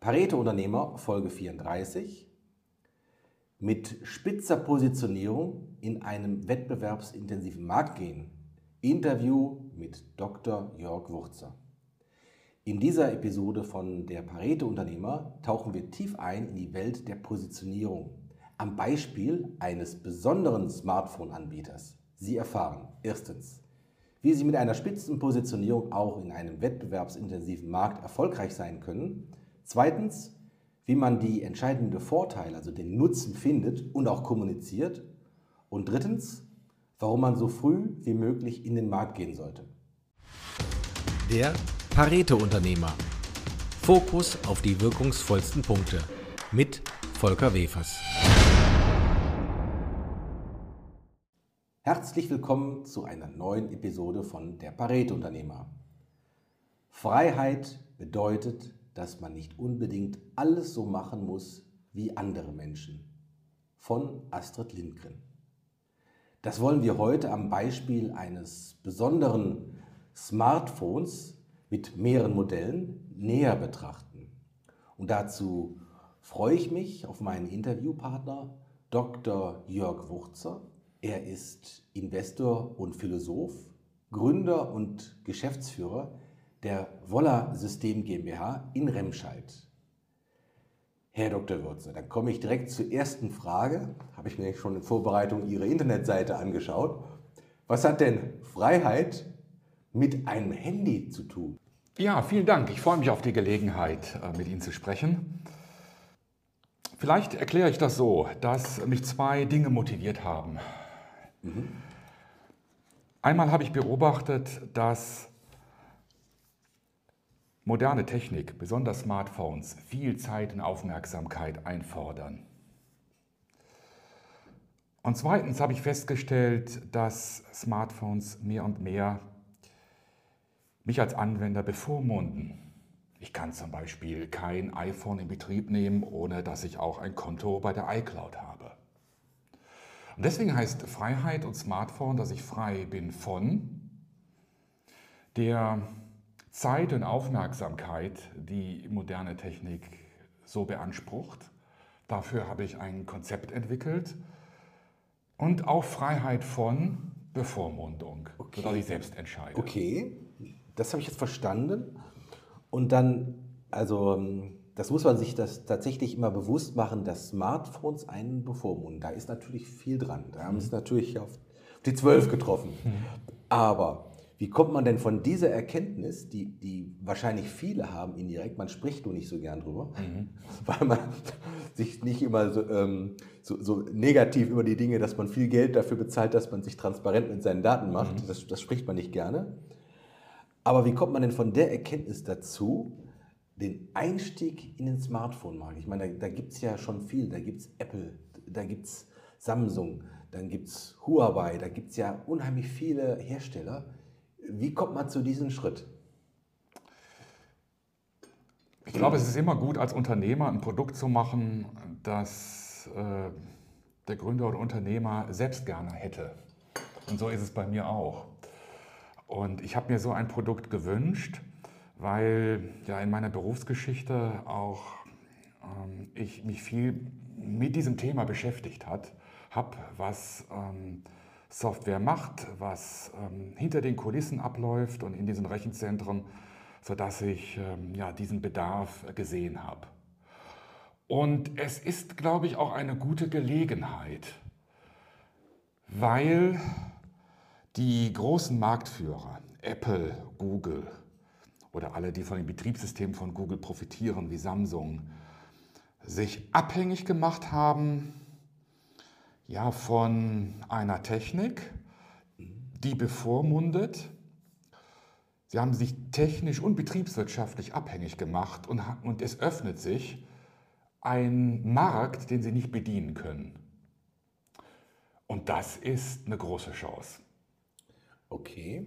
Pareto-Unternehmer, Folge 34. Mit spitzer Positionierung in einem wettbewerbsintensiven Markt gehen. Interview mit Dr. Jörg Wurzer. In dieser Episode von der Pareto-Unternehmer tauchen wir tief ein in die Welt der Positionierung. Am Beispiel eines besonderen Smartphone-Anbieters. Sie erfahren erstens, wie Sie mit einer Spitzenpositionierung auch in einem wettbewerbsintensiven Markt erfolgreich sein können. Zweitens, wie man die entscheidenden Vorteile, also den Nutzen findet und auch kommuniziert. Und drittens, warum man so früh wie möglich in den Markt gehen sollte. Der Pareto-Unternehmer. Fokus auf die wirkungsvollsten Punkte. Mit Volker Wefers. Herzlich willkommen zu einer neuen Episode von Der Pareto-Unternehmer. Freiheit bedeutet, dass man nicht unbedingt alles so machen muss wie andere Menschen. Von Astrid Lindgren. Das wollen wir heute am Beispiel eines besonderen Smartphones mit mehreren Modellen näher betrachten. Und dazu freue ich mich auf meinen Interviewpartner Dr. Jörg Wurzer. Er ist Investor und Philosoph, Gründer und Geschäftsführer der Woller System GmbH in Remscheid. Herr Dr. Würze, dann komme ich direkt zur ersten Frage. Habe ich mir schon in Vorbereitung Ihre Internetseite angeschaut. Was hat denn Freiheit mit einem Handy zu tun? Ja, vielen Dank. Ich freue mich auf die Gelegenheit, äh, mit Ihnen zu sprechen. Vielleicht erkläre ich das so, dass mich zwei Dinge motiviert haben. Mhm. Einmal habe ich beobachtet, dass moderne Technik, besonders Smartphones, viel Zeit und Aufmerksamkeit einfordern. Und zweitens habe ich festgestellt, dass Smartphones mehr und mehr mich als Anwender bevormunden. Ich kann zum Beispiel kein iPhone in Betrieb nehmen, ohne dass ich auch ein Konto bei der iCloud habe. Und deswegen heißt Freiheit und Smartphone, dass ich frei bin von der Zeit und Aufmerksamkeit, die moderne Technik so beansprucht. Dafür habe ich ein Konzept entwickelt und auch Freiheit von Bevormundung, okay. sodass ich selbst entscheide. Okay, das habe ich jetzt verstanden. Und dann, also das muss man sich das tatsächlich immer bewusst machen, dass Smartphones einen bevormunden. Da ist natürlich viel dran. Da haben mhm. es natürlich auf die Zwölf getroffen. Mhm. Aber wie kommt man denn von dieser Erkenntnis, die, die wahrscheinlich viele haben indirekt, man spricht nur nicht so gern drüber, mhm. weil man sich nicht immer so, ähm, so, so, negativ über die Dinge, dass man viel Geld dafür bezahlt, dass man sich transparent mit seinen Daten macht, mhm. das, das spricht man nicht gerne. Aber wie kommt man denn von der Erkenntnis dazu, den Einstieg in den Smartphone-Markt? Ich meine, da, da gibt es ja schon viel, da gibt es Apple, da gibt es Samsung, dann gibt es Huawei, da gibt es ja unheimlich viele Hersteller wie kommt man zu diesem Schritt? Ich glaube, es ist immer gut, als Unternehmer ein Produkt zu machen, das äh, der Gründer oder Unternehmer selbst gerne hätte. Und so ist es bei mir auch. Und ich habe mir so ein Produkt gewünscht, weil ja in meiner Berufsgeschichte auch ähm, ich mich viel mit diesem Thema beschäftigt habe, was ähm, Software macht, was ähm, hinter den Kulissen abläuft und in diesen Rechenzentren, sodass ich ähm, ja, diesen Bedarf gesehen habe. Und es ist, glaube ich, auch eine gute Gelegenheit, weil die großen Marktführer, Apple, Google oder alle, die von dem Betriebssystem von Google profitieren, wie Samsung, sich abhängig gemacht haben ja, von einer Technik, die bevormundet. Sie haben sich technisch und betriebswirtschaftlich abhängig gemacht und, und es öffnet sich ein Markt, den sie nicht bedienen können. Und das ist eine große Chance. Okay.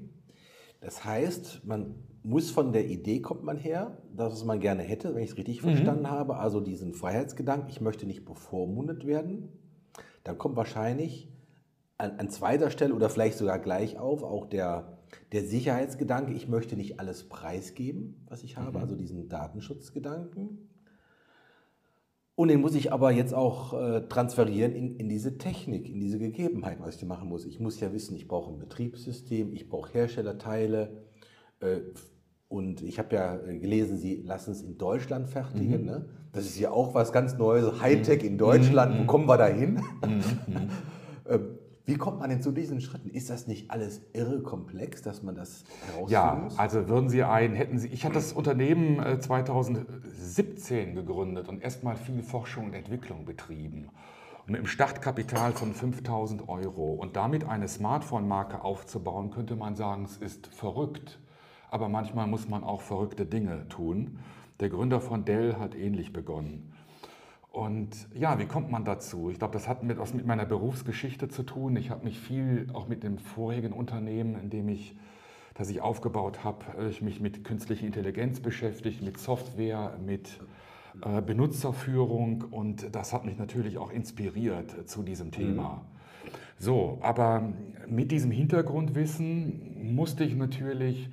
Das heißt, man muss von der Idee kommt man her, dass man gerne hätte, wenn ich es richtig mhm. verstanden habe, also diesen Freiheitsgedanken, ich möchte nicht bevormundet werden dann kommt wahrscheinlich an, an zweiter Stelle oder vielleicht sogar gleich auf auch der, der Sicherheitsgedanke, ich möchte nicht alles preisgeben, was ich habe, mhm. also diesen Datenschutzgedanken. Und den muss ich aber jetzt auch äh, transferieren in, in diese Technik, in diese Gegebenheit, was ich machen muss. Ich muss ja wissen, ich brauche ein Betriebssystem, ich brauche Herstellerteile. Äh, und ich habe ja äh, gelesen, Sie lassen es in Deutschland fertigen. Mhm. Ne? Das ist ja auch was ganz Neues, Hightech in Deutschland. Mhm. Wo kommen wir da hin? Mhm. Ähm, wie kommt man denn zu diesen Schritten? Ist das nicht alles irre komplex, dass man das herausfinden ja, muss? Ja, also würden Sie ein, hätten Sie, ich hatte das Unternehmen 2017 äh, gegründet und erstmal viel Forschung und Entwicklung betrieben. Und mit einem Startkapital von 5000 Euro und damit eine Smartphone-Marke aufzubauen, könnte man sagen, es ist verrückt. Aber manchmal muss man auch verrückte Dinge tun. Der Gründer von Dell hat ähnlich begonnen. Und ja, wie kommt man dazu? Ich glaube, das hat mit, was mit meiner Berufsgeschichte zu tun. Ich habe mich viel auch mit dem vorigen Unternehmen, in dem ich, das ich aufgebaut habe, ich mich mit künstlicher Intelligenz beschäftigt, mit Software, mit äh, Benutzerführung und das hat mich natürlich auch inspiriert zu diesem mhm. Thema. Mhm. So, aber mit diesem Hintergrundwissen musste ich natürlich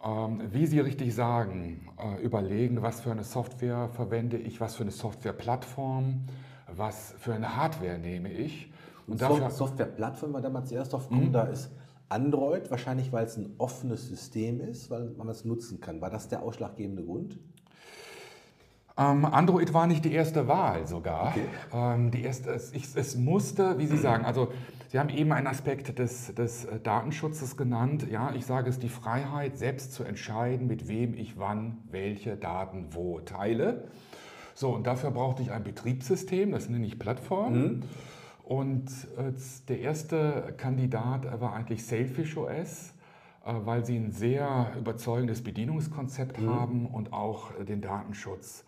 wie Sie richtig sagen, äh, überlegen, was für eine Software verwende ich, was für eine Softwareplattform, was für eine Hardware nehme ich. Und dafür, Softwareplattform war damals zuerst drauf gekommen, mhm. da ist Android, wahrscheinlich weil es ein offenes System ist, weil man es nutzen kann. War das der ausschlaggebende Grund? Ähm, Android war nicht die erste Wahl sogar. Okay. Ähm, die erste, es, es musste, wie Sie sagen, also Sie haben eben einen Aspekt des, des äh, Datenschutzes genannt. Ja, ich sage es, die Freiheit, selbst zu entscheiden, mit wem ich wann welche Daten wo teile. So, und dafür brauchte ich ein Betriebssystem, das nenne ich Plattform. Mhm. Und äh, der erste Kandidat war eigentlich Sailfish OS, äh, weil sie ein sehr überzeugendes Bedienungskonzept mhm. haben und auch äh, den Datenschutz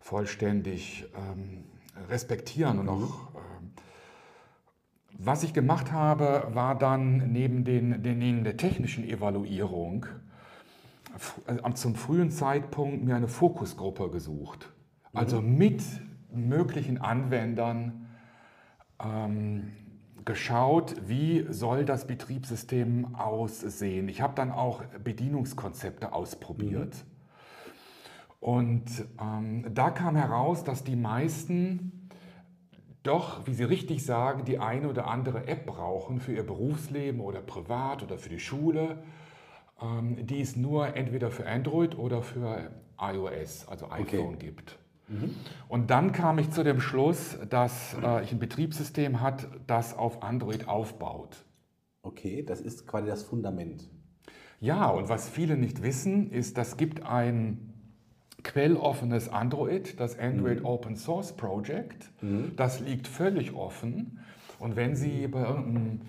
vollständig ähm, respektieren und mhm. auch was ich gemacht habe, war dann neben, den, neben der technischen Evaluierung äh, zum frühen Zeitpunkt mir eine Fokusgruppe gesucht. Also mhm. mit möglichen Anwendern ähm, geschaut, wie soll das Betriebssystem aussehen. Ich habe dann auch Bedienungskonzepte ausprobiert. Mhm. Und ähm, da kam heraus, dass die meisten doch, wie Sie richtig sagen, die eine oder andere App brauchen für ihr Berufsleben oder privat oder für die Schule, ähm, die es nur entweder für Android oder für iOS, also iPhone, okay. gibt. Mhm. Und dann kam ich zu dem Schluss, dass äh, ich ein Betriebssystem hat, das auf Android aufbaut. Okay, das ist quasi das Fundament. Ja, und was viele nicht wissen, ist, das gibt ein quelloffenes Android, das Android mhm. Open Source Project. Mhm. Das liegt völlig offen. Und wenn Sie bei irgendeinem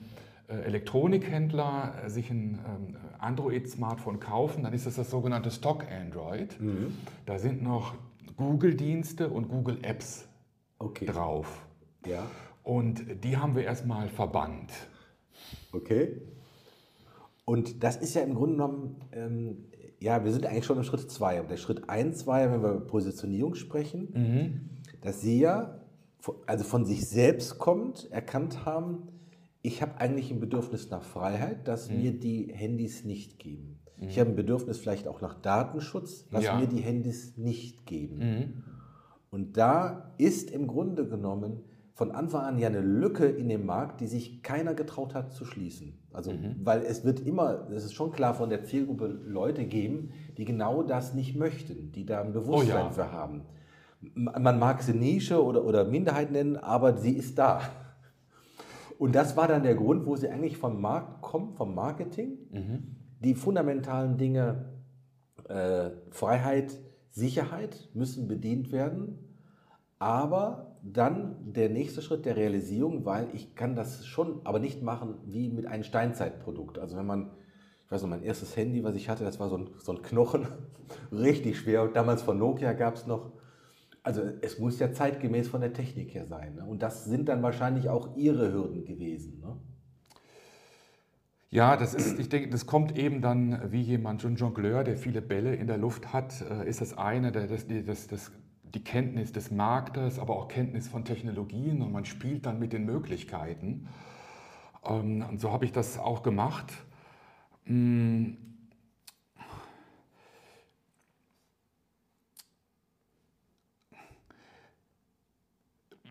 äh, Elektronikhändler äh, sich ein ähm, Android-Smartphone kaufen, dann ist das das sogenannte Stock Android. Mhm. Da sind noch Google-Dienste und Google-Apps okay. drauf. Ja. Und die haben wir erstmal verbannt. Okay. Und das ist ja im Grunde genommen ähm, ja, wir sind eigentlich schon im Schritt 2. Der Schritt 1 war ja, wenn wir über Positionierung sprechen, mhm. dass Sie ja also von sich selbst kommt, erkannt haben, ich habe eigentlich ein Bedürfnis nach Freiheit, das mhm. mir die Handys nicht geben. Mhm. Ich habe ein Bedürfnis vielleicht auch nach Datenschutz, was ja. mir die Handys nicht geben. Mhm. Und da ist im Grunde genommen von Anfang an ja eine Lücke in dem Markt, die sich keiner getraut hat zu schließen. Also, mhm. weil es wird immer, es ist schon klar, von der Zielgruppe Leute geben, die genau das nicht möchten, die da ein Bewusstsein oh ja. für haben. Man mag sie Nische oder, oder Minderheit nennen, aber sie ist da. Und das war dann der Grund, wo sie eigentlich vom Markt kommt, vom Marketing. Mhm. Die fundamentalen Dinge, äh, Freiheit, Sicherheit müssen bedient werden. Aber dann der nächste Schritt der Realisierung, weil ich kann das schon, aber nicht machen wie mit einem Steinzeitprodukt. Also wenn man, ich weiß noch, mein erstes Handy, was ich hatte, das war so ein, so ein Knochen, richtig schwer. Damals von Nokia gab es noch, also es muss ja zeitgemäß von der Technik her sein. Ne? Und das sind dann wahrscheinlich auch Ihre Hürden gewesen. Ne? Ja, das ist, ich denke, das kommt eben dann wie jemand, so ein Jongleur, der viele Bälle in der Luft hat, äh, ist das eine, das, das, das die Kenntnis des Marktes, aber auch Kenntnis von Technologien und man spielt dann mit den Möglichkeiten. Ähm, und so habe ich das auch gemacht. Hm.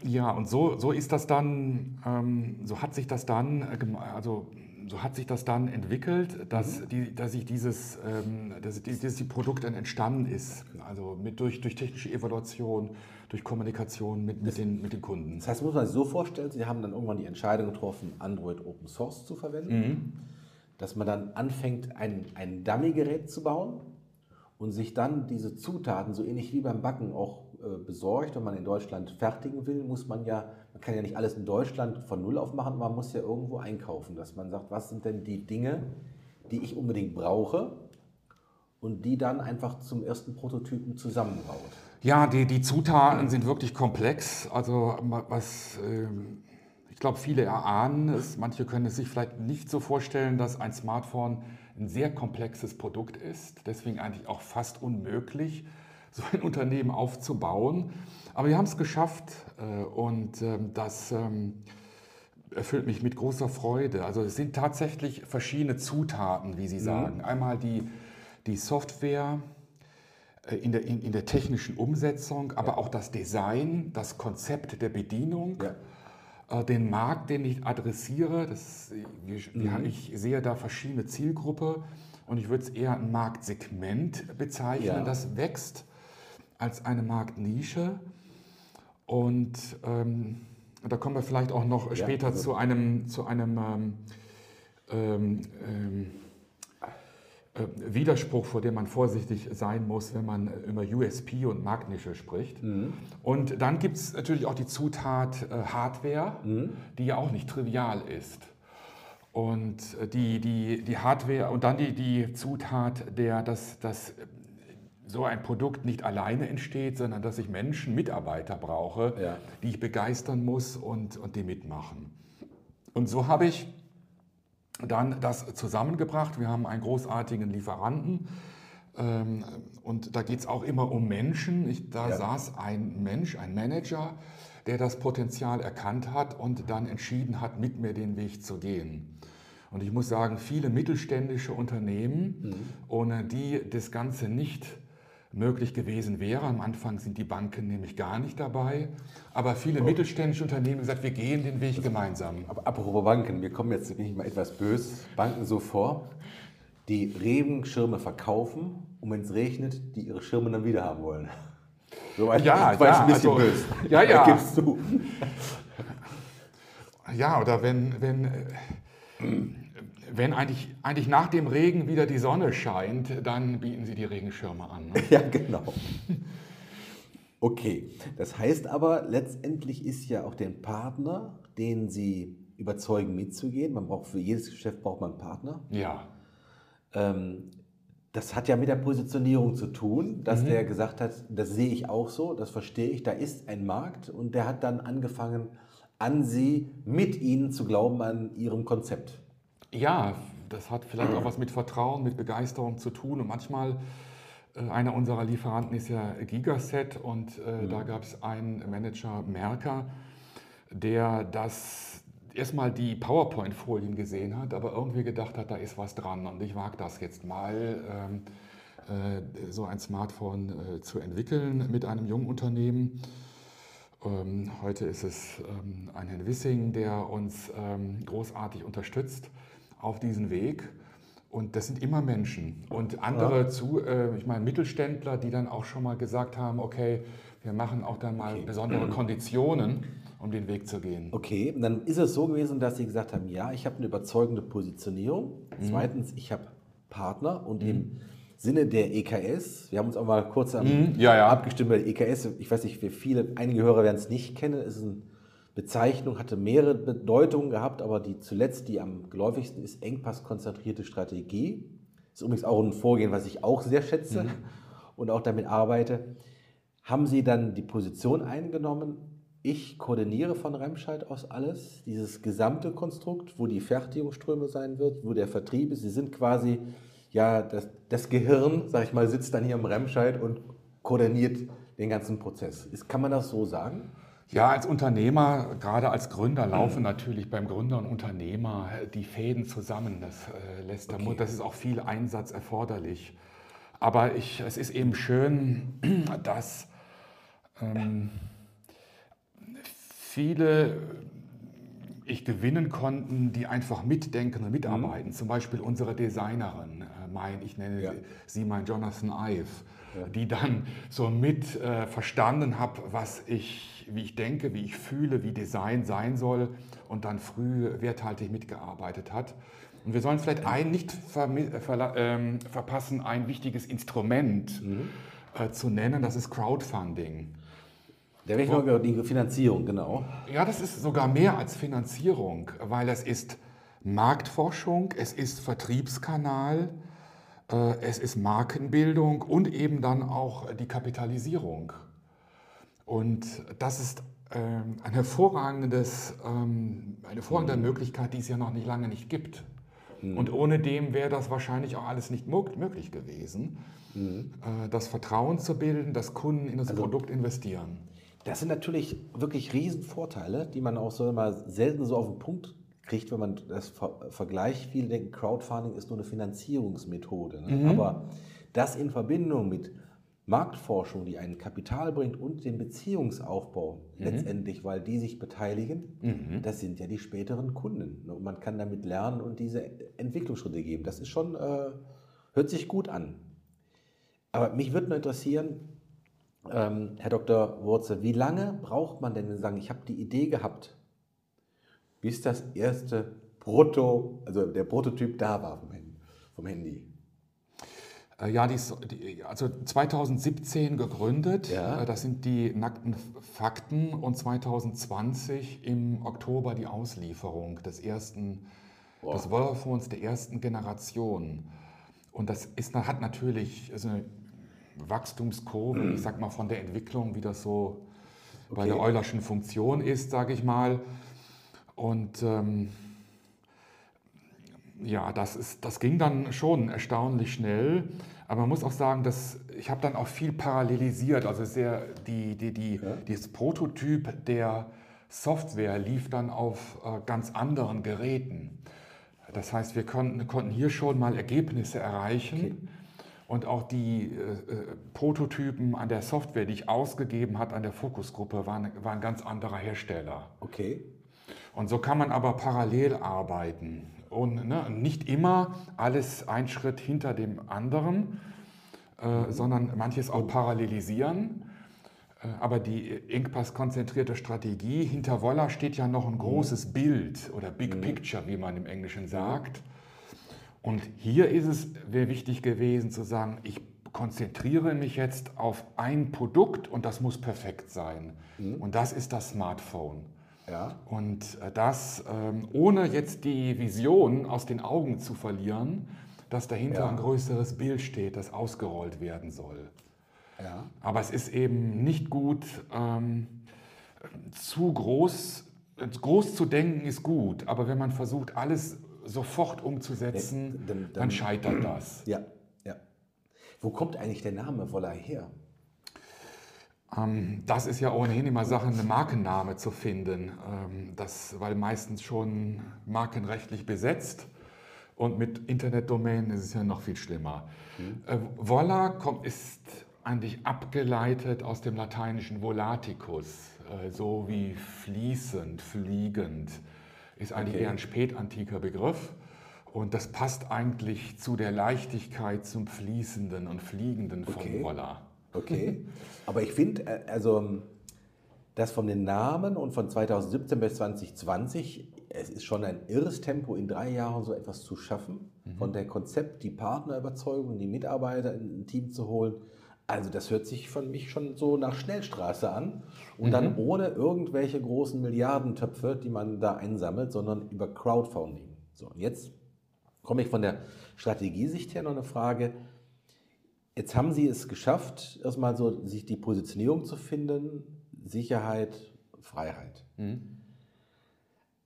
Ja, und so, so ist das dann, ähm, so hat sich das dann, äh, also so hat sich das dann entwickelt, dass, mhm. die, dass ich dieses, ähm, dass, die, dass die Produkt dann entstanden ist. Also mit, durch, durch technische Evaluation, durch Kommunikation mit, mit, den, mit den Kunden. Das heißt, muss man sich so vorstellen, Sie haben dann irgendwann die Entscheidung getroffen, Android Open Source zu verwenden, mhm. dass man dann anfängt, ein, ein Dummy-Gerät zu bauen und sich dann diese Zutaten, so ähnlich wie beim Backen, auch äh, besorgt, wenn man in Deutschland fertigen will, muss man ja, man kann ja nicht alles in Deutschland von Null auf machen, man muss ja irgendwo einkaufen, dass man sagt, was sind denn die Dinge, die ich unbedingt brauche und die dann einfach zum ersten Prototypen zusammenbaut. Ja, die, die Zutaten sind wirklich komplex. Also was, ähm, ich glaube, viele erahnen es, manche können es sich vielleicht nicht so vorstellen, dass ein Smartphone ein sehr komplexes Produkt ist, deswegen eigentlich auch fast unmöglich so ein Unternehmen aufzubauen. Aber wir haben es geschafft äh, und ähm, das ähm, erfüllt mich mit großer Freude. Also es sind tatsächlich verschiedene Zutaten, wie Sie mhm. sagen. Mhm. Einmal die, die Software äh, in der, in, in, der technischen Umsetzung, aber ja. auch das Design, das Konzept der Bedienung. Ja. Äh, den Markt, den ich adressiere, das, mhm. ich sehe da verschiedene Zielgruppen und ich würde es eher ein Marktsegment bezeichnen, ja. das wächst als eine Marktnische. Und ähm, da kommen wir vielleicht auch noch ja, später also zu einem, zu einem ähm, ähm, ähm, äh, Widerspruch, vor dem man vorsichtig sein muss, wenn man über USP und Marktnische spricht. Mhm. Und dann gibt es natürlich auch die Zutat äh, Hardware, mhm. die ja auch nicht trivial ist. Und äh, die, die, die Hardware und dann die, die Zutat, der das, das so ein Produkt nicht alleine entsteht, sondern dass ich Menschen, Mitarbeiter brauche, ja. die ich begeistern muss und, und die mitmachen. Und so habe ich dann das zusammengebracht. Wir haben einen großartigen Lieferanten ähm, und da geht es auch immer um Menschen. Ich, da ja. saß ein Mensch, ein Manager, der das Potenzial erkannt hat und dann entschieden hat, mit mir den Weg zu gehen. Und ich muss sagen, viele mittelständische Unternehmen, mhm. ohne die das Ganze nicht möglich gewesen wäre. Am Anfang sind die Banken nämlich gar nicht dabei. Aber viele oh. mittelständische Unternehmen haben gesagt, wir gehen den Weg gemeinsam. Aber apropos Banken, mir kommen jetzt bin ich mal etwas bös, Banken so vor, die Regenschirme verkaufen und wenn es regnet, die ihre Schirme dann wieder haben wollen. So ein, ja, ja, ein bisschen also, böse. Ja, ja. Gibst du. Ja, oder wenn, wenn wenn eigentlich, eigentlich nach dem Regen wieder die Sonne scheint, dann bieten Sie die Regenschirme an. Ne? Ja, genau. Okay, das heißt aber, letztendlich ist ja auch der Partner, den Sie überzeugen mitzugehen. Man braucht für jedes Geschäft braucht man einen Partner. Ja. Ähm, das hat ja mit der Positionierung zu tun, dass mhm. der gesagt hat, das sehe ich auch so, das verstehe ich, da ist ein Markt und der hat dann angefangen, an Sie, mit Ihnen zu glauben, an Ihrem Konzept. Ja, das hat vielleicht auch was mit Vertrauen, mit Begeisterung zu tun. Und manchmal, äh, einer unserer Lieferanten ist ja Gigaset und äh, mhm. da gab es einen Manager Merker, der das erstmal die PowerPoint-Folien gesehen hat, aber irgendwie gedacht hat, da ist was dran und ich wage das jetzt mal, ähm, äh, so ein Smartphone äh, zu entwickeln mit einem jungen Unternehmen. Ähm, heute ist es ähm, ein Herr Wissing, der uns ähm, großartig unterstützt auf diesen Weg. Und das sind immer Menschen. Und andere ja. zu, äh, ich meine, Mittelständler, die dann auch schon mal gesagt haben, okay, wir machen auch dann mal okay. besondere Konditionen, um den Weg zu gehen. Okay, und dann ist es so gewesen, dass Sie gesagt haben, ja, ich habe eine überzeugende Positionierung. Mhm. Zweitens, ich habe Partner und mhm. im Sinne der EKS, wir haben uns auch mal kurz mhm. ja, ja. abgestimmt bei der EKS, ich weiß nicht, wie viele, einige Hörer werden es nicht kennen, es ist ein Bezeichnung hatte mehrere Bedeutungen gehabt, aber die zuletzt, die am geläufigsten ist, engpasskonzentrierte Strategie. Das ist übrigens auch ein Vorgehen, was ich auch sehr schätze mhm. und auch damit arbeite. Haben Sie dann die Position eingenommen, ich koordiniere von Remscheid aus alles, dieses gesamte Konstrukt, wo die Fertigungsströme sein wird, wo der Vertrieb ist. Sie sind quasi, ja, das, das Gehirn, sag ich mal, sitzt dann hier im Remscheid und koordiniert den ganzen Prozess. Ist, kann man das so sagen? Ja, als Unternehmer, gerade als Gründer, laufen natürlich beim Gründer und Unternehmer die Fäden zusammen. Das äh, lässt okay. Mund, das ist auch viel Einsatz erforderlich. Aber ich, es ist eben schön, dass ähm, viele ich gewinnen konnten, die einfach mitdenken und mitarbeiten. Mhm. Zum Beispiel unsere Designerin, äh, mein, ich nenne ja. sie mein Jonathan Ive, ja. die dann so mit äh, verstanden hat, was ich, wie ich denke, wie ich fühle, wie Design sein soll und dann früh werthaltig mitgearbeitet hat. Und wir sollen vielleicht ein nicht ver ver ähm, verpassen, ein wichtiges Instrument mhm. äh, zu nennen, das ist Crowdfunding. Der Rechnung die Finanzierung, genau. Ja, das ist sogar mehr als Finanzierung, weil es ist Marktforschung, es ist Vertriebskanal, äh, es ist Markenbildung und eben dann auch die Kapitalisierung. Und das ist ähm, ein hervorragendes, ähm, eine hervorragende mhm. Möglichkeit, die es ja noch nicht lange nicht gibt. Mhm. Und ohne dem wäre das wahrscheinlich auch alles nicht möglich gewesen, mhm. Äh, das Vertrauen zu bilden, dass Kunden in das also, Produkt investieren. Das sind natürlich wirklich Riesenvorteile, die man auch so mal selten so auf den Punkt kriegt, wenn man das vergleicht. Viele denken, Crowdfunding ist nur eine Finanzierungsmethode. Ne? Mhm. Aber das in Verbindung mit Marktforschung, die ein Kapital bringt und den Beziehungsaufbau mhm. letztendlich, weil die sich beteiligen, mhm. das sind ja die späteren Kunden. Ne? Und man kann damit lernen und diese Entwicklungsschritte geben. Das ist schon, äh, hört sich gut an. Aber mich würde nur interessieren, ähm, Herr Dr. Wurzel, wie lange braucht man denn, wenn Sie sagen, ich habe die Idee gehabt, bis das erste Proto, also der Prototyp da war vom Handy? Äh, ja, die, also 2017 gegründet, ja. Äh, das sind die nackten Fakten und 2020 im Oktober die Auslieferung des ersten, wow. des Vodafons der ersten Generation. Und das ist, hat natürlich also eine Wachstumskurve, ich sag mal von der Entwicklung, wie das so okay. bei der Eulerschen Funktion ist, sage ich mal. Und ähm, ja, das, ist, das ging dann schon erstaunlich schnell. Aber man muss auch sagen, dass ich habe dann auch viel parallelisiert. Also sehr die, die, die, ja. dieses Prototyp der Software lief dann auf äh, ganz anderen Geräten. Das heißt, wir konnten, konnten hier schon mal Ergebnisse erreichen. Okay. Und auch die äh, äh, Prototypen an der Software, die ich ausgegeben habe an der Fokusgruppe, waren, waren ganz anderer Hersteller. Okay. Und so kann man aber parallel arbeiten. Und ne, nicht immer alles ein Schritt hinter dem anderen, äh, sondern manches auch parallelisieren. Äh, aber die Inkpass-konzentrierte Strategie, hinter Wolla steht ja noch ein großes. Bild oder Big mhm. Picture, wie man im Englischen sagt. Und hier ist es wäre wichtig gewesen zu sagen, ich konzentriere mich jetzt auf ein Produkt und das muss perfekt sein. Mhm. Und das ist das Smartphone. Ja. Und äh, das ähm, ohne jetzt die Vision aus den Augen zu verlieren, dass dahinter ja. ein größeres Bild steht, das ausgerollt werden soll. Ja. Aber es ist eben nicht gut, ähm, zu groß, groß zu denken ist gut, aber wenn man versucht, alles sofort umzusetzen, dann, dann, dann scheitert das. Ja, ja. Wo kommt eigentlich der Name Woller her? Ähm, das ist ja ohnehin immer Sache, eine Markenname zu finden, ähm, das, weil meistens schon markenrechtlich besetzt und mit Internetdomänen ist es ja noch viel schlimmer. Mhm. Äh, Volla kommt, ist eigentlich abgeleitet aus dem lateinischen volaticus, äh, so wie fließend, fliegend ist eigentlich okay. eher ein spätantiker Begriff. Und das passt eigentlich zu der Leichtigkeit, zum Fließenden und Fliegenden von okay. Okay. Aber ich finde, äh, also das von den Namen und von 2017 bis 2020, es ist schon ein irres Tempo, in drei Jahren so etwas zu schaffen. Mhm. Von der Konzept, die Partnerüberzeugung, die Mitarbeiter in ein Team zu holen. Also das hört sich von mich schon so nach Schnellstraße an und mhm. dann ohne irgendwelche großen Milliardentöpfe, die man da einsammelt, sondern über Crowdfunding. So, und jetzt komme ich von der Strategiesicht her noch eine Frage. Jetzt haben Sie es geschafft, erstmal so sich die Positionierung zu finden, Sicherheit, Freiheit. Mhm.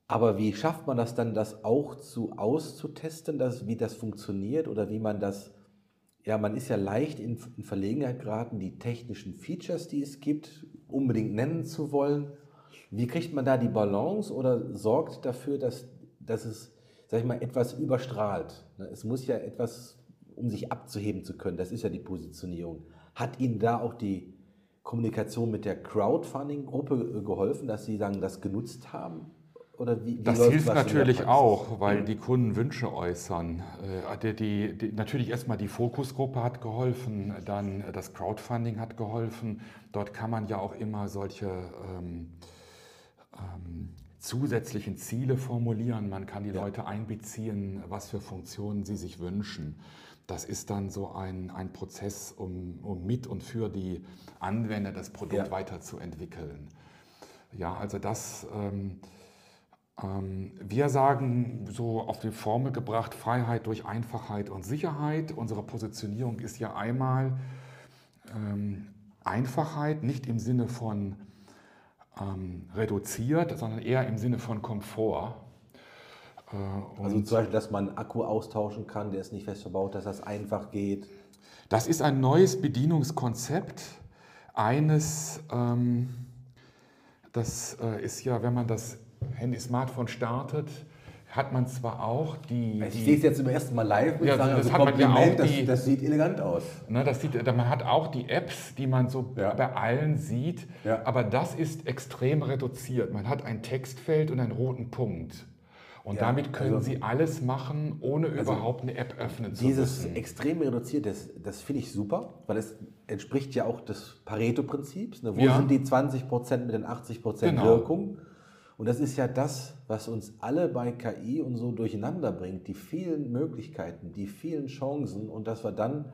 Aber wie schafft man das dann, das auch zu auszutesten, dass, wie das funktioniert oder wie man das ja, man ist ja leicht in, in Verlegenheit geraten, die technischen Features, die es gibt, unbedingt nennen zu wollen. Wie kriegt man da die Balance oder sorgt dafür, dass, dass es, sag ich mal, etwas überstrahlt? Ne, es muss ja etwas, um sich abzuheben zu können, das ist ja die Positionierung. Hat Ihnen da auch die Kommunikation mit der Crowdfunding-Gruppe geholfen, dass Sie sagen, das genutzt haben? Oder wie, wie das hilft natürlich auch, weil die Kunden Wünsche äußern. Äh, die, die, natürlich erstmal die Fokusgruppe hat geholfen, dann das Crowdfunding hat geholfen. Dort kann man ja auch immer solche ähm, ähm, zusätzlichen Ziele formulieren. Man kann die ja. Leute einbeziehen, was für Funktionen sie sich wünschen. Das ist dann so ein, ein Prozess, um, um mit und für die Anwender das Produkt ja. weiterzuentwickeln. Ja, also das. Ähm, ähm, wir sagen so auf die Formel gebracht, Freiheit durch Einfachheit und Sicherheit. Unsere Positionierung ist ja einmal ähm, Einfachheit, nicht im Sinne von ähm, reduziert, sondern eher im Sinne von Komfort. Äh, also zum Beispiel, dass man Akku austauschen kann, der ist nicht fest verbaut, dass das einfach geht. Das ist ein neues Bedienungskonzept eines, das äh, ist ja, wenn man das Handy, Smartphone startet, hat man zwar auch die. Ich sehe es jetzt zum ersten Mal live mit ja, sagen, das also hat man ja auch das, das, sieht elegant aus. Ne, das sieht, man hat auch die Apps, die man so ja. bei allen sieht, ja. aber das ist extrem reduziert. Man hat ein Textfeld und einen roten Punkt. Und ja, damit können also, Sie alles machen, ohne also überhaupt eine App öffnen zu dieses müssen. Dieses extrem reduziert, das, das finde ich super, weil es entspricht ja auch des Pareto-Prinzips. Ne? Wo sind die 20% mit den 80% genau. Wirkung? Und das ist ja das, was uns alle bei KI und so durcheinander bringt, die vielen Möglichkeiten, die vielen Chancen und dass wir dann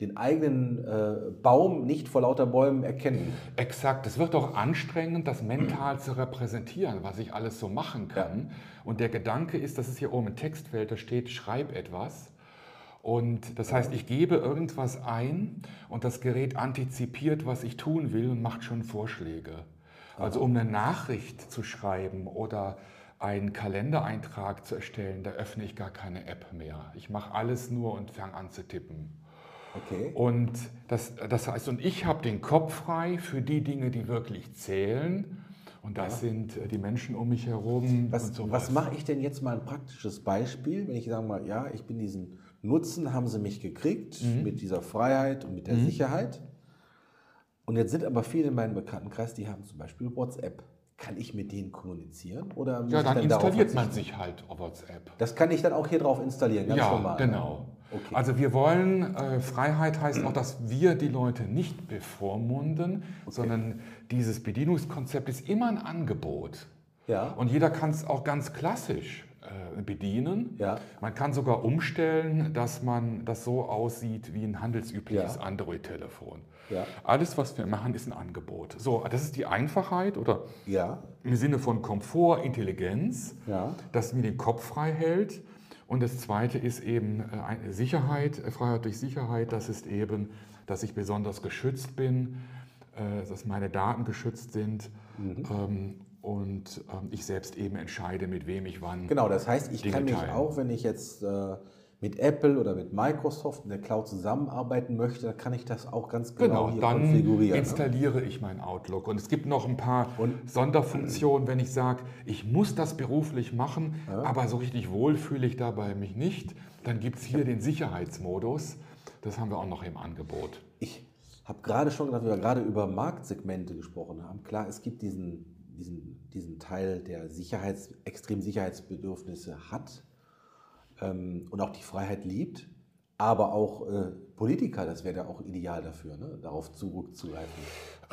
den eigenen äh, Baum nicht vor lauter Bäumen erkennen. Exakt. Es wird auch anstrengend, das mental zu repräsentieren, was ich alles so machen kann. Ja. Und der Gedanke ist, dass es hier oben im Textfeld, da steht, schreib etwas. Und das heißt, ich gebe irgendwas ein und das Gerät antizipiert, was ich tun will und macht schon Vorschläge. Also um eine Nachricht zu schreiben oder einen Kalendereintrag zu erstellen, da öffne ich gar keine App mehr. Ich mache alles nur und fange an zu tippen. Okay. Und das, das heißt, und ich habe den Kopf frei für die Dinge, die wirklich zählen. Und das ja. sind äh, die Menschen um mich herum. Was, was mache ich denn jetzt mal ein praktisches Beispiel, wenn ich sage mal, ja, ich bin diesen Nutzen, haben sie mich gekriegt mhm. mit dieser Freiheit und mit der mhm. Sicherheit. Und jetzt sind aber viele in meinem Bekanntenkreis, die haben zum Beispiel WhatsApp. Kann ich mit denen kommunizieren? Oder ja, dann, dann installiert man sich halt WhatsApp. Das kann ich dann auch hier drauf installieren, ganz ja, normal. genau. Okay. Also wir wollen, äh, Freiheit heißt auch, dass wir die Leute nicht bevormunden, okay. sondern dieses Bedienungskonzept ist immer ein Angebot. Ja. Und jeder kann es auch ganz klassisch äh, bedienen. Ja. Man kann sogar umstellen, dass man das so aussieht wie ein handelsübliches ja. Android-Telefon. Ja. Alles, was wir machen, ist ein Angebot. So, das ist die Einfachheit oder ja. im Sinne von Komfort, Intelligenz, ja. das mir den Kopf frei hält. Und das Zweite ist eben äh, Sicherheit, äh, Freiheit durch Sicherheit. Das ist eben, dass ich besonders geschützt bin, äh, dass meine Daten geschützt sind. Mhm. Ähm, und ähm, ich selbst eben entscheide, mit wem ich wann. Genau, das heißt, ich kann mich teilen. auch, wenn ich jetzt mit Apple oder mit Microsoft in der Cloud zusammenarbeiten möchte, dann kann ich das auch ganz genau, genau hier dann konfigurieren. Ne? installiere ne? ich mein Outlook. Und es gibt noch ein paar und, Sonderfunktionen, wenn ich sage, ich muss das beruflich machen, ja. aber so richtig wohl fühle ich dabei mich nicht. Dann gibt es hier den Sicherheitsmodus. Das haben wir auch noch im Angebot. Ich habe gerade schon, weil wir gerade über Marktsegmente gesprochen haben. Klar, es gibt diesen, diesen, diesen Teil, der Sicherheits, extrem Sicherheitsbedürfnisse hat ähm, und auch die Freiheit liebt, aber auch äh, Politiker, das wäre ja auch ideal dafür, ne? darauf zurückzugreifen.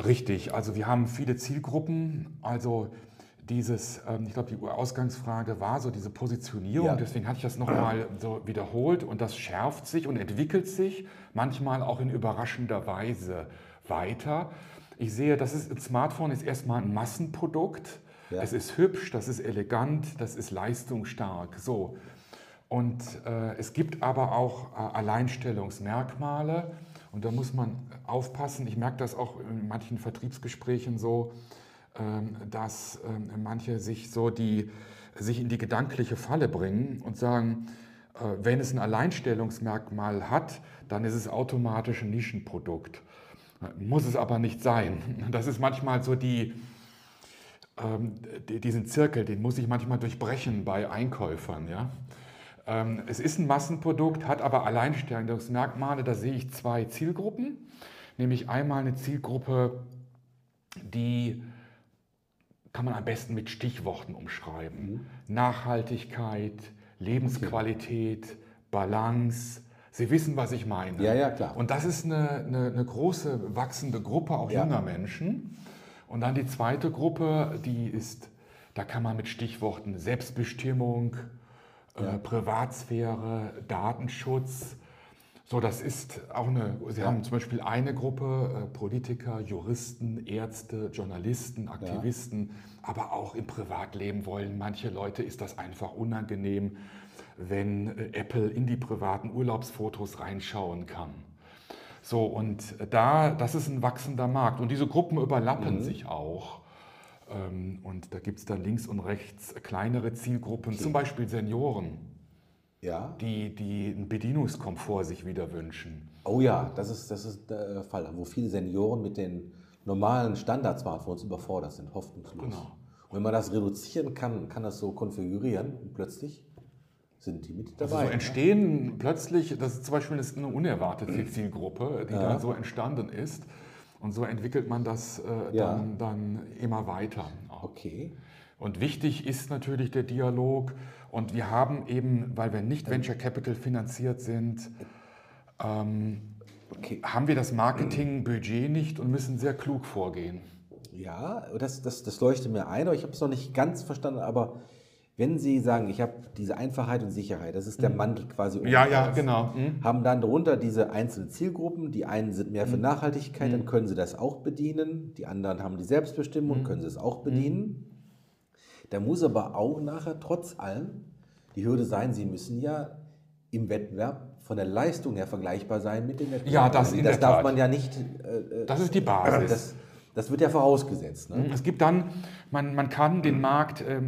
Richtig, also wir haben viele Zielgruppen, also dieses, ähm, ich glaube, die Ausgangsfrage war so diese Positionierung, ja. deswegen hatte ich das nochmal so wiederholt und das schärft sich und entwickelt sich manchmal auch in überraschender Weise weiter. Ich sehe, das ist, ein Smartphone ist erstmal ein Massenprodukt. Ja. Es ist hübsch, das ist elegant, das ist leistungsstark. So, und äh, es gibt aber auch äh, Alleinstellungsmerkmale und da muss man aufpassen. Ich merke das auch in manchen Vertriebsgesprächen so, ähm, dass ähm, manche sich so die sich in die gedankliche Falle bringen und sagen, äh, wenn es ein Alleinstellungsmerkmal hat, dann ist es automatisch ein Nischenprodukt. Muss es aber nicht sein. Das ist manchmal so die, ähm, diesen Zirkel, den muss ich manchmal durchbrechen bei Einkäufern. Ja? Es ist ein Massenprodukt, hat aber Alleinstellungsmerkmale. Da sehe ich zwei Zielgruppen. nämlich einmal eine Zielgruppe, die kann man am besten mit Stichworten umschreiben. Mhm. Nachhaltigkeit, Lebensqualität, okay. Balance. Sie wissen, was ich meine. Ja, ja, klar. Und das ist eine, eine, eine große wachsende Gruppe auch ja. junger Menschen. Und dann die zweite Gruppe, die ist, da kann man mit Stichworten Selbstbestimmung, ja. äh, Privatsphäre, Datenschutz, so, das ist auch eine, Sie ja. haben zum Beispiel eine Gruppe, äh, Politiker, Juristen, Ärzte, Journalisten, Aktivisten, ja. aber auch im Privatleben wollen manche Leute, ist das einfach unangenehm, wenn äh, Apple in die privaten Urlaubsfotos reinschauen kann. So, und da, das ist ein wachsender Markt. Und diese Gruppen überlappen mhm. sich auch. Ähm, und da gibt es dann links und rechts kleinere Zielgruppen, okay. zum Beispiel Senioren ja. die, die einen Bedienungskomfort sich wieder wünschen. Oh ja, das ist, das ist der Fall, wo viele Senioren mit den normalen Standard-Smartphones überfordert sind, hoffnungslos. Genau. Und wenn man das reduzieren kann, kann das so konfigurieren und plötzlich sind die mit dabei. Also so entstehen ja? plötzlich, das ist zum Beispiel eine unerwartete Zielgruppe, die ja. da so entstanden ist. Und so entwickelt man das äh, ja. dann, dann, immer weiter. Okay. Und wichtig ist natürlich der Dialog und wir haben eben, weil wir nicht Venture Capital finanziert sind, ähm, okay. haben wir das Marketingbudget nicht und müssen sehr klug vorgehen. Ja, das, das, das leuchtet mir ein, aber ich habe es noch nicht ganz verstanden. Aber wenn Sie sagen, ich habe diese Einfachheit und Sicherheit, das ist der mhm. Mantel quasi. Um ja, ja, genau. Mhm. Haben dann darunter diese einzelnen Zielgruppen. Die einen sind mehr für mhm. Nachhaltigkeit, dann mhm. können Sie das auch bedienen. Die anderen haben die Selbstbestimmung, mhm. können Sie es auch bedienen. Da muss aber auch nachher trotz allem die Hürde sein, sie müssen ja im Wettbewerb von der Leistung her vergleichbar sein mit dem Wettbewerb. Ja, das, das darf Tat. man ja nicht. Äh, das ist die Basis. Das, das wird ja vorausgesetzt. Ne? Es gibt dann, man, man kann den Markt äh,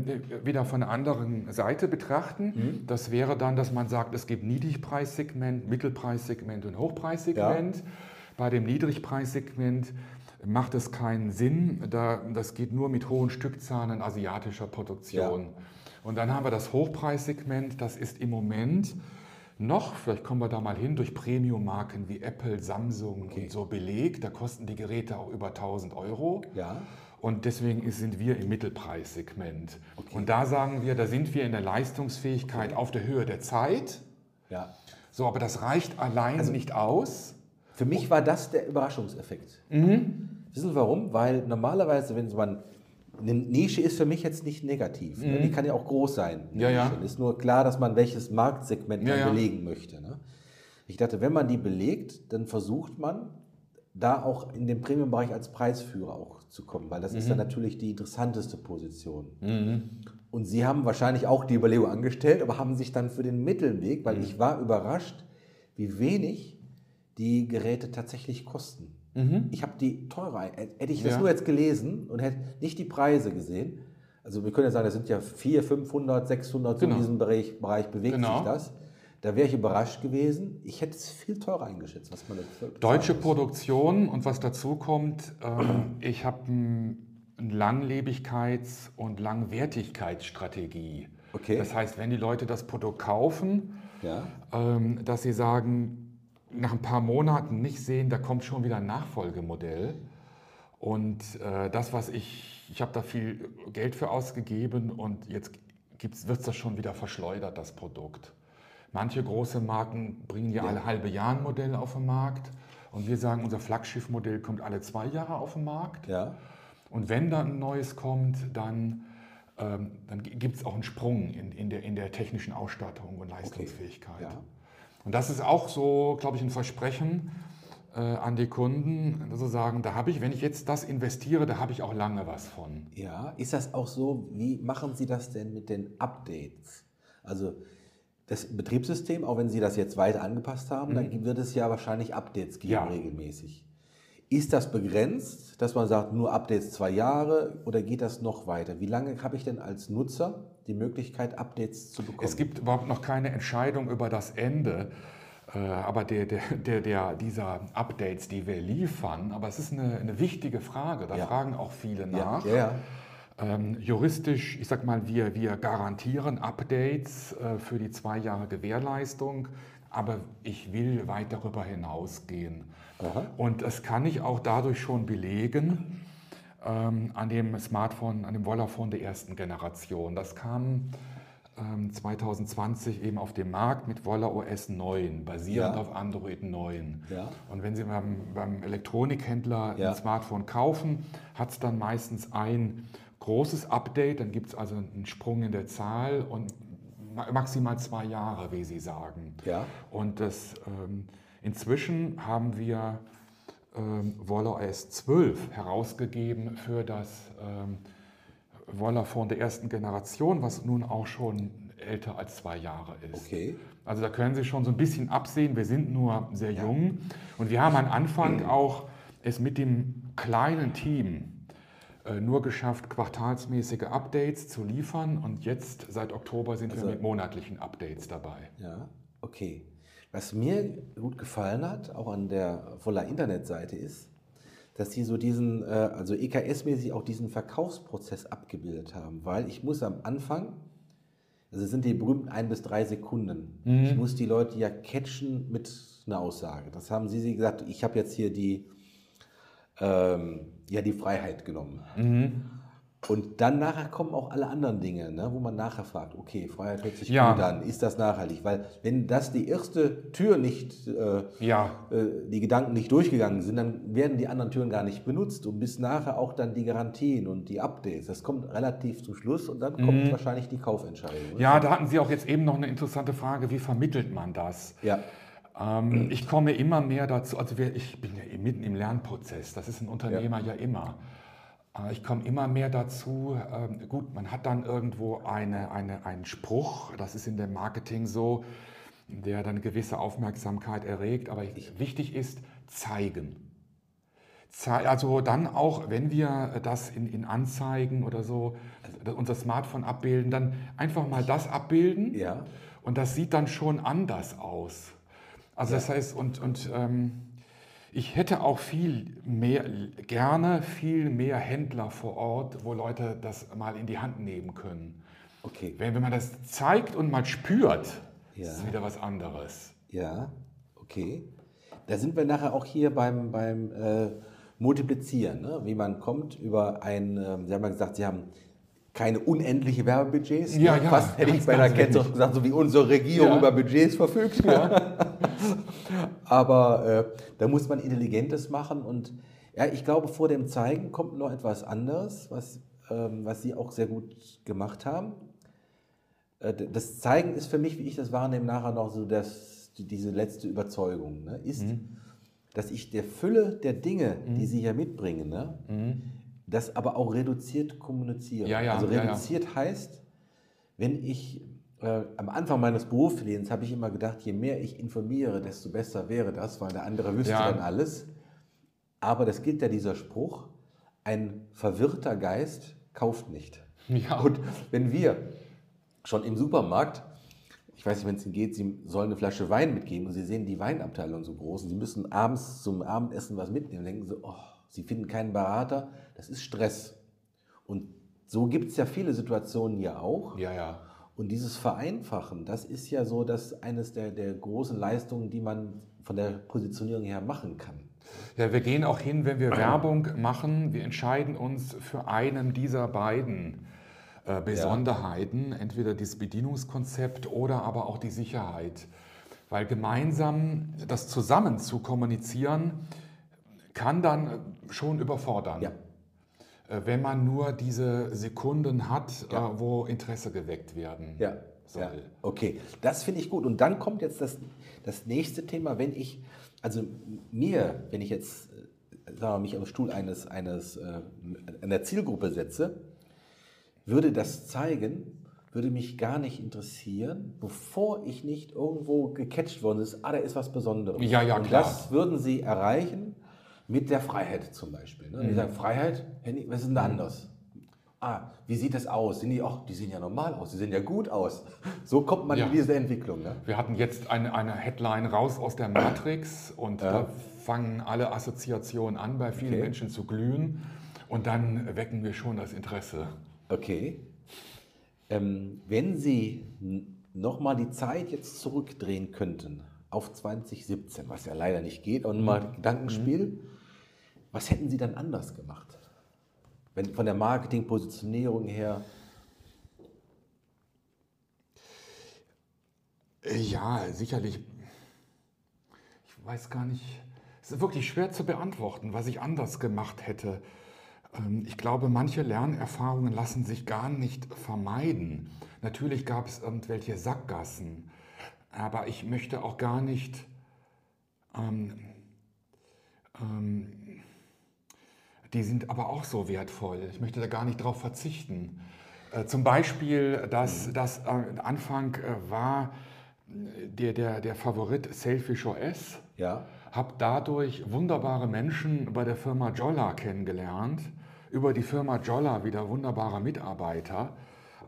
wieder von der anderen Seite betrachten. Mhm. Das wäre dann, dass man sagt, es gibt Niedrigpreissegment, Mittelpreissegment und Hochpreissegment. Ja. Bei dem Niedrigpreissegment macht es keinen Sinn. Da, das geht nur mit hohen Stückzahlen asiatischer Produktion. Ja. Und dann haben wir das Hochpreissegment, das ist im Moment noch, vielleicht kommen wir da mal hin, durch Premium-Marken wie Apple, Samsung okay. und so belegt. Da kosten die Geräte auch über 1000 Euro. Ja. Und deswegen sind wir im Mittelpreissegment. Okay. Und da sagen wir, da sind wir in der Leistungsfähigkeit okay. auf der Höhe der Zeit. Ja. So, aber das reicht allein also, nicht aus. Für mich war das der Überraschungseffekt. Mhm. Wissen Sie warum? Weil normalerweise, wenn man eine Nische ist für mich jetzt nicht negativ. Ne? Mhm. Die kann ja auch groß sein. Ja, ja. Ist nur klar, dass man welches Marktsegment ja, man belegen möchte. Ne? Ich dachte, wenn man die belegt, dann versucht man da auch in den Premium-Bereich als Preisführer auch zu kommen, weil das mhm. ist dann mhm. natürlich die interessanteste Position. Mhm. Und Sie haben wahrscheinlich auch die Überlegung angestellt, aber haben sich dann für den Mittelweg, weil mhm. ich war überrascht, wie wenig die Geräte tatsächlich kosten. Mhm. Ich habe die teurer. Hätte ich das ja. nur jetzt gelesen und hätte nicht die Preise gesehen, also wir können ja sagen, das sind ja 400, 500, 600, so genau. in diesem Bereich, Bereich bewegt genau. sich das. Da wäre ich überrascht gewesen. Ich hätte es viel teurer eingeschätzt, was man Deutsche muss. Produktion und was dazu kommt, ähm, ich habe eine Langlebigkeits- und Langwertigkeitsstrategie. Okay. Das heißt, wenn die Leute das Produkt kaufen, ja. ähm, dass sie sagen, nach ein paar Monaten nicht sehen, da kommt schon wieder ein Nachfolgemodell. Und äh, das, was ich, ich habe da viel Geld für ausgegeben und jetzt wird das schon wieder verschleudert, das Produkt. Manche große Marken bringen ja, ja. alle halbe Jahr ein Modell auf den Markt und wir sagen, unser Flaggschiffmodell kommt alle zwei Jahre auf den Markt. Ja. Und wenn dann ein neues kommt, dann, ähm, dann gibt es auch einen Sprung in, in, der, in der technischen Ausstattung und Leistungsfähigkeit. Okay. Ja. Und das ist auch so, glaube ich, ein Versprechen äh, an die Kunden, zu sagen, da habe ich, wenn ich jetzt das investiere, da habe ich auch lange was von. Ja, ist das auch so? Wie machen Sie das denn mit den Updates? Also das Betriebssystem, auch wenn Sie das jetzt weiter angepasst haben, mhm. dann wird es ja wahrscheinlich Updates geben ja. regelmäßig. Ist das begrenzt, dass man sagt, nur Updates zwei Jahre oder geht das noch weiter? Wie lange habe ich denn als Nutzer die Möglichkeit, Updates zu bekommen? Es gibt überhaupt noch keine Entscheidung über das Ende. Äh, aber der, der, der, der, dieser Updates, die wir liefern, aber es ist eine, eine wichtige Frage, da ja. fragen auch viele nach. Ja, ja, ähm, juristisch, ich sag mal, wir, wir garantieren Updates äh, für die zwei Jahre Gewährleistung. aber ich will weit darüber hinausgehen. Und das kann ich auch dadurch schon belegen ähm, an dem Smartphone, an dem Wollaphone der ersten Generation. Das kam ähm, 2020 eben auf den Markt mit Wolla OS 9, basierend Ja. auf Android 9. Ja. Und wenn Sie beim, beim Elektronikhändler Ja. ein Smartphone kaufen, hat es dann meistens ein großes Update, dann gibt es also einen Sprung in der Zahl und ma- maximal zwei Jahre, wie Sie sagen. Und das, ähm, inzwischen haben wir ähm, Wolla OS 12 herausgegeben für das ähm, Wollaphone der ersten Generation, was nun auch schon älter als zwei Jahre ist. Okay. Also da können Sie schon so ein bisschen absehen, wir sind nur sehr jung und wir haben am Anfang auch es mit dem kleinen Team äh, nur geschafft, quartalsmäßige Updates zu liefern und jetzt seit Oktober sind wir mit monatlichen Updates dabei. Ja, okay. Was mir gut gefallen hat, auch an der Voller Internetseite ist, dass sie so diesen, äh, also EKS-mäßig auch diesen Verkaufsprozess abgebildet haben, weil ich muss am Anfang, also sind die berühmten ein bis drei Sekunden, ich muss die Leute ja catchen mit einer Aussage. Das haben sie, sie gesagt, ich habe jetzt hier die, ähm, ja, die Freiheit genommen. Und dann nachher kommen auch alle anderen Dinge, ne, wo man nachher fragt, okay, Freiheit hört sich Ja. gut an, ist das nachhaltig? Weil wenn das die erste Tür nicht, äh, Ja, äh, die Gedanken nicht durchgegangen sind, dann werden die anderen Türen gar nicht benutzt und bis nachher auch dann die Garantien und die Updates. Das kommt relativ zum Schluss und dann kommt wahrscheinlich die Kaufentscheidung. oder? Mhm. ja, da hatten Sie auch jetzt eben noch eine interessante Frage, wie vermittelt man das? Ja, Ähm, ich komme immer mehr dazu, also ich bin ja mitten im Lernprozess, das ist ein Unternehmer ja, immer. Äh, Ich komme immer mehr dazu, ähm, gut, man hat dann irgendwo eine, eine, einen Spruch, das ist in dem Marketing so, der dann gewisse Aufmerksamkeit erregt, aber wichtig ist zeigen. Zei- Also dann auch, wenn wir das in, in Anzeigen oder so, also unser Smartphone abbilden, dann einfach mal das abbilden Ja. und das sieht dann schon anders aus. Also das heißt, und, und ähm, ich hätte auch viel mehr, gerne viel mehr Händler vor Ort, wo Leute das mal in die Hand nehmen können. okay. Wenn, wenn man das zeigt und mal spürt, Ja. ist es wieder was anderes. Ja, okay. Da sind wir nachher auch hier beim, beim äh, Multiplizieren, ne? wie man kommt über ein, ähm, Sie haben ja gesagt, Sie haben keine unendliche Werbebudgets. Ja, ne? ja, Fast hätte ich bei der Kette gesagt, so wie unsere Regierung Ja. über Budgets verfügt. Aber äh, da muss man Intelligentes machen und ja, ich glaube, vor dem Zeigen kommt noch etwas anderes, was, ähm, was Sie auch sehr gut gemacht haben. Äh, Das Zeigen ist für mich, wie ich das wahrnehme, nachher noch so das, die- diese letzte Überzeugung, ne, ist, Mhm. dass ich der Fülle der Dinge, die Sie hier mitbringen, ne, das aber auch reduziert kommuniziere. Mhm. Ja, ja, also ja, ja. reduziert heißt, wenn ich äh, am Anfang meines Berufslebens habe ich immer gedacht, je mehr ich informiere, desto besser wäre das, weil der andere wüsste dann alles. Aber das gilt ja dieser Spruch, ein verwirrter Geist kauft nicht. Ja. Und wenn wir schon im Supermarkt, ich weiß nicht, wenn es Ihnen geht, Sie sollen eine Flasche Wein mitgeben und Sie sehen die Weinabteilung so groß und Sie müssen abends zum Abendessen was mitnehmen, denken Sie, oh, Sie finden keinen Berater, das ist Stress. Und so gibt es ja viele Situationen hier auch. Ja, ja. Und dieses Vereinfachen, das ist ja so, dass eines der, der großen Leistungen, die man von der Positionierung her machen kann. Ja, wir gehen auch hin, wenn wir Werbung machen, wir entscheiden uns für einen dieser beiden äh, Besonderheiten, entweder das Bedienungskonzept oder aber auch die Sicherheit. Weil gemeinsam das zusammen zu kommunizieren, kann dann äh, schon überfordern. Ja. Äh, Wenn man nur diese Sekunden hat, äh, wo Interesse geweckt werden Ja, soll. ja. okay. Das finde ich gut. Und dann kommt jetzt das, das nächste Thema, wenn ich, also mir, wenn ich jetzt sagen wir, mich am Stuhl eines, eines einer Zielgruppe setze, würde das zeigen, würde mich gar nicht interessieren, bevor ich nicht irgendwo gecatcht worden ist, ah, da ist was Besonderes. Ja, ja, Und klar. das würden Sie erreichen mit der Freiheit zum Beispiel. Ne? Die sagen, Freiheit, Henny, was ist denn da anders? Ah, wie sieht das aus? Sind die, ach, die sehen ja normal aus, die sehen ja gut aus. So kommt man Ja. in diese Entwicklung. Ne? Wir hatten jetzt eine, eine Headline raus aus der Matrix und Ja. da fangen alle Assoziationen an, bei vielen Okay. Menschen zu glühen und dann wecken wir schon das Interesse. Okay. Ähm, wenn Sie nochmal die Zeit jetzt zurückdrehen könnten, auf 2017, was ja leider nicht geht, und mal Mhm. Gedankenspiel. Was hätten Sie dann anders gemacht? Wenn von der Marketing-Positionierung her. Ja, sicherlich. Ich weiß gar nicht. Es ist wirklich schwer zu beantworten, was ich anders gemacht hätte. Ähm, Ich glaube, manche Lernerfahrungen lassen sich gar nicht vermeiden. Natürlich gab es irgendwelche Sackgassen, aber ich möchte auch gar nicht ähm, ähm, die sind aber auch so wertvoll. Ich möchte da gar nicht drauf verzichten. Äh, zum Beispiel, dass das äh, Anfang äh, war der, der, der Favorit Selfish OS. Ja. Habe dadurch wunderbare Menschen bei der Firma Jolla kennengelernt. Über die Firma Jolla wieder wunderbare Mitarbeiter.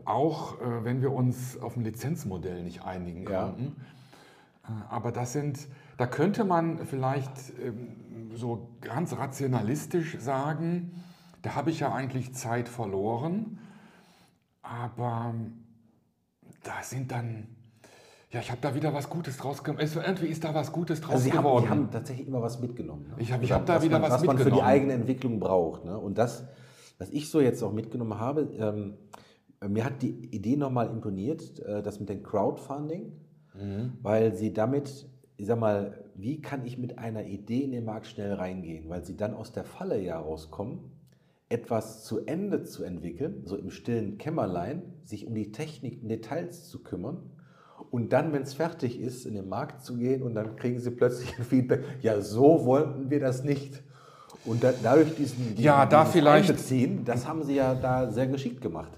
Auch wenn wir uns auf ein Lizenzmodell nicht einigen Ja. konnten. Äh, Aber das sind, da könnte man vielleicht ähm, so ganz rationalistisch sagen, da habe ich ja eigentlich Zeit verloren, aber da sind dann, ja, ich habe da wieder was Gutes draus gemacht. Irgendwie ist da was Gutes draus Also Sie haben, geworden. Sie haben tatsächlich immer was mitgenommen. Ne? Ich hab- ich Oder hab da wieder man, was was man für die mitgenommen. eigene Entwicklung braucht. Ne? Und das, was ich so jetzt auch mitgenommen habe, ähm, mir hat die Idee nochmal imponiert, äh, das mit dem Crowdfunding, Mhm. weil Sie damit, ich sag mal, wie kann ich mit einer Idee in den Markt schnell reingehen? Weil Sie dann aus der Falle ja rauskommen, etwas zu Ende zu entwickeln, so im stillen Kämmerlein, sich um die Technik Details zu kümmern und dann, wenn es fertig ist, in den Markt zu gehen und dann kriegen sie plötzlich ein Feedback, ja, so wollten wir das nicht. Und da, dadurch diesen, diesen Ja, da dieses vielleicht- das haben sie ja da sehr geschickt gemacht.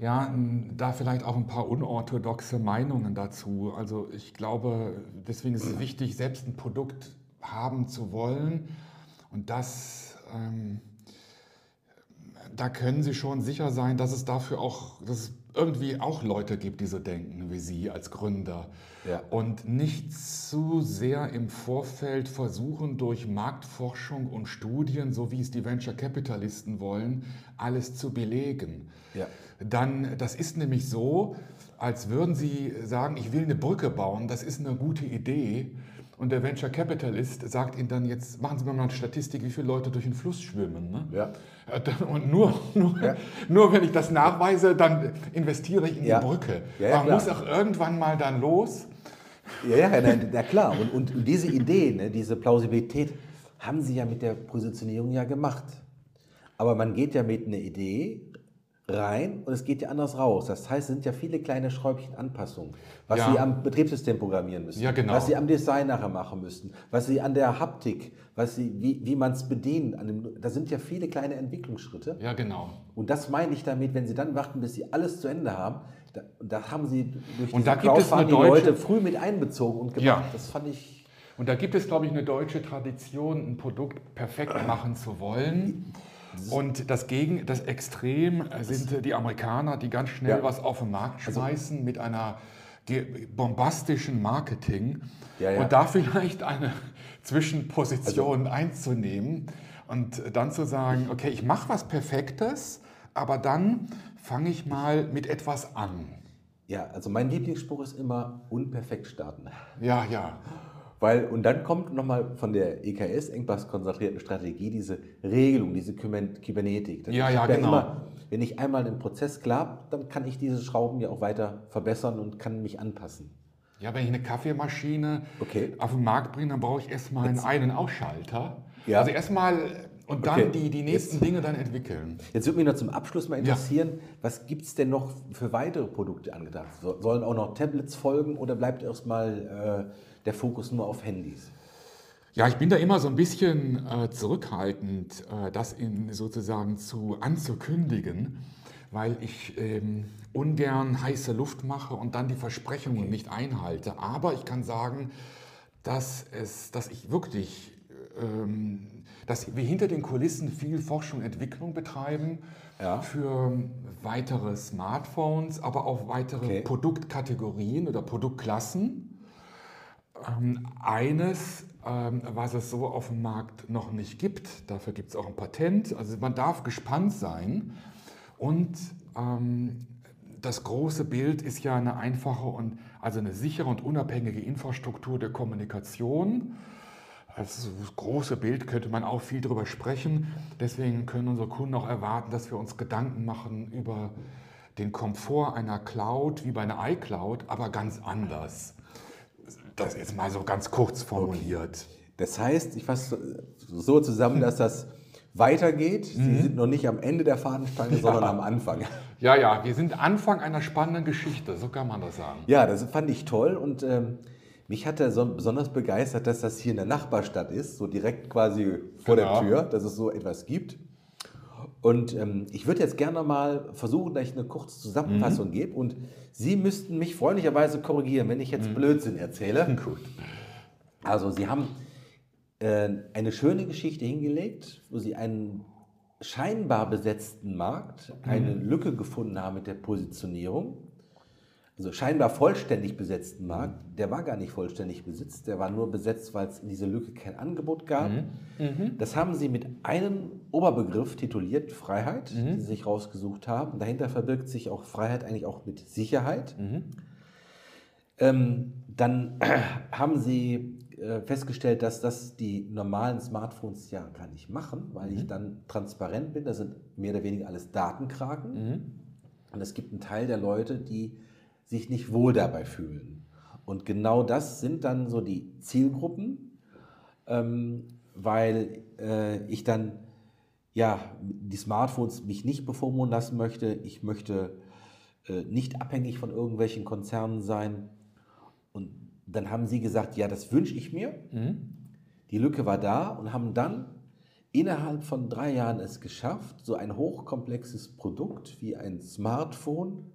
Ja, da vielleicht auch ein paar unorthodoxe Meinungen dazu. Also ich glaube, deswegen ist es wichtig, selbst ein Produkt haben zu wollen. Und das, ähm, da können Sie schon sicher sein, dass es dafür auch, dass es irgendwie auch Leute gibt, die so denken wie Sie als Gründer. Ja. Und nicht zu sehr im Vorfeld versuchen, durch Marktforschung und Studien, so wie es die Venture Capitalisten wollen, alles zu belegen Ja. Dann, das ist nämlich so, als würden Sie sagen, ich will eine Brücke bauen, das ist eine gute Idee. Und der Venture Capitalist sagt Ihnen dann jetzt, machen Sie mal eine Statistik, wie viele Leute durch den Fluss schwimmen. Ne? Ja. Äh, Und nur, nur, Ja. nur wenn ich das nachweise, dann investiere ich in Ja. die Brücke. Man muss auch irgendwann mal dann los. Ja, ja, na, na klar. Und, und, und diese Idee, ne, diese Plausibilität, haben sie ja mit der Positionierung ja gemacht. Aber man geht ja mit einer Idee rein und es geht ja anders raus. Das heißt, es sind ja viele kleine Schräubchen Anpassungen, was Ja. sie am Betriebssystem programmieren müssen, Ja, genau. was sie am Design nachher machen müssen, was sie an der Haptik, was sie, wie, wie man es bedient. Dem, da sind ja viele kleine Entwicklungsschritte. Ja, genau. Und das meine ich damit, wenn Sie dann warten, bis Sie alles zu Ende haben, da, da haben Sie durch Und da gibt es eine Crowdfunding deutsche- Leute früh mit einbezogen und gemacht. Ja. Das fand ich. Und da gibt es, glaube ich, eine deutsche Tradition, ein Produkt perfekt machen zu wollen. Und das, Gegen, das Extrem sind die Amerikaner, die ganz schnell Ja. was auf den Markt schmeißen mit einer bombastischen Marketing Ja, ja. und da vielleicht eine Zwischenposition einzunehmen und dann zu sagen, okay, ich mache was Perfektes, aber dann fange ich mal mit etwas an. Ja, also mein Lieblingsspruch ist immer unperfekt starten. Ja, ja. Weil, und dann kommt nochmal von der EKS, engpasskonzentrierten Strategie, diese Regelung, diese Kyber- Kybernetik. Das Ja, ja, genau. Immer, wenn ich einmal den Prozess klar habe, dann kann ich diese Schrauben ja auch weiter verbessern und kann mich anpassen. Ja, wenn ich eine Kaffeemaschine Okay. auf den Markt bringe, dann brauche ich erstmal einen Ein- und Ausschalter. Ja. Also erstmal und dann Okay. die, die nächsten Dinge dann entwickeln. Jetzt würde mich noch zum Abschluss mal interessieren, was gibt es denn noch für weitere Produkte angedacht? So, sollen auch noch Tablets folgen oder bleibt erstmal äh, der Fokus nur auf Handys? Ja, ich bin da immer so ein bisschen äh, zurückhaltend, äh, das in, sozusagen zu anzukündigen, weil ich ähm, ungern heiße Luft mache und dann die Versprechungen nicht einhalte. Aber ich kann sagen, dass, es, dass ich wirklich, ähm, dass wir hinter den Kulissen viel Forschung und Entwicklung betreiben Ja. für weitere Smartphones, aber auch weitere Okay. Produktkategorien oder Produktklassen. Ähm, eines, ähm, was es so auf dem Markt noch nicht gibt, dafür gibt es auch ein Patent, also man darf gespannt sein und ähm, das große Bild ist ja eine einfache und also eine sichere und unabhängige Infrastruktur der Kommunikation. Das große Bild könnte man auch viel darüber sprechen. Deswegen können unsere Kunden auch erwarten, dass wir uns Gedanken machen über den Komfort einer Cloud wie bei einer iCloud, aber ganz anders. Das ist mal so ganz kurz formuliert. Okay. Das heißt, ich fasse so zusammen, dass das weitergeht. Sie mhm. sind noch nicht am Ende der Fahnenstange, ja. sondern am Anfang. Ja, ja, wir sind Anfang einer spannenden Geschichte, so kann man das sagen. Ja, das fand ich toll und ähm, mich hat er so besonders begeistert, dass das hier in der Nachbarstadt ist, so direkt quasi vor genau. der Tür, dass es so etwas gibt. Und ähm, ich würde jetzt gerne mal versuchen, dass ich eine kurze Zusammenfassung mhm. gebe und Sie müssten mich freundlicherweise korrigieren, wenn ich jetzt mhm. Blödsinn erzähle. Gut. Also Sie haben äh, eine schöne Geschichte hingelegt, wo sie einen scheinbar besetzten Markt, eine mhm. Lücke gefunden haben mit der Positionierung. Also scheinbar vollständig besetzten Markt, der war gar nicht vollständig besetzt, der war nur besetzt, weil es in dieser Lücke kein Angebot gab. Mhm. Mhm. Das haben sie mit einem Oberbegriff tituliert, Freiheit, mhm. die sie sich rausgesucht haben. Dahinter verbirgt sich auch Freiheit eigentlich auch mit Sicherheit. Mhm. Ähm, dann haben sie äh, festgestellt, dass das die normalen Smartphones ja gar nicht machen, weil mhm. ich dann transparent bin. Das sind mehr oder weniger alles Datenkraken. Und es gibt einen Teil der Leute, die sich nicht wohl dabei fühlen. Und genau das sind dann so die Zielgruppen, ähm, weil äh, ich dann ja die Smartphones mich nicht bevormunden lassen möchte. Ich möchte äh, nicht abhängig von irgendwelchen Konzernen sein. Und dann haben sie gesagt, ja, das wünsche ich mir. Mhm. Die Lücke war da und haben dann innerhalb von drei Jahren es geschafft, so ein hochkomplexes Produkt wie ein Smartphone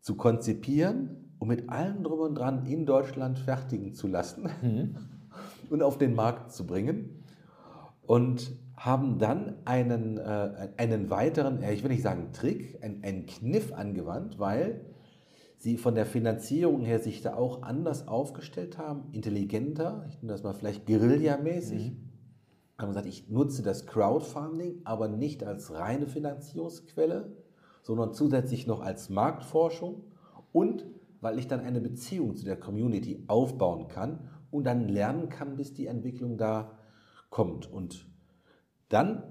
zu konzipieren und mit allem drum und dran in Deutschland fertigen zu lassen mhm. und auf den Markt zu bringen. Und haben dann einen, äh, einen weiteren, ich will nicht sagen Trick, einen, einen Kniff angewandt, weil sie von der Finanzierung her sich da auch anders aufgestellt haben, intelligenter, ich nenne das mal vielleicht Guerilla-mäßig. Mhm. Haben gesagt, ich nutze das Crowdfunding, aber nicht als reine Finanzierungsquelle, sondern zusätzlich noch als Marktforschung und weil ich dann eine Beziehung zu der Community aufbauen kann und dann lernen kann, bis die Entwicklung da kommt. Und dann